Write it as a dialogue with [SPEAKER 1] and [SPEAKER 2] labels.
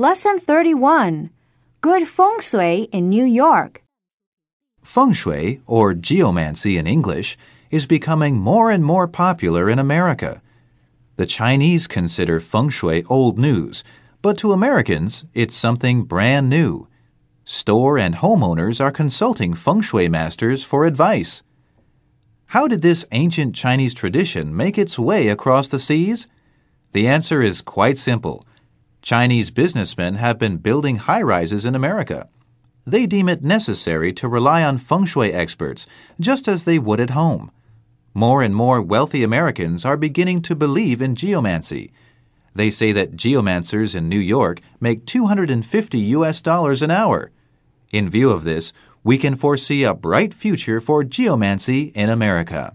[SPEAKER 1] Lesson 31 Good Feng Shui in New York.
[SPEAKER 2] Feng Shui, or geomancy in English, is becoming more and more popular in America. The Chinese consider feng shui old news, but to Americans, it's something brand new. Store and homeowners are consulting feng shui masters for advice. How did this ancient Chinese tradition make its way across the seas? The answer is quite simple. Chinese businessmen have been building high rises in America. They deem it necessary to rely on feng shui experts, just as they would at home. More and more wealthy Americans are beginning to believe in geomancy. They say that geomancers in New York make 250 US dollars an hour. In view of this, we can foresee a bright future for geomancy in America.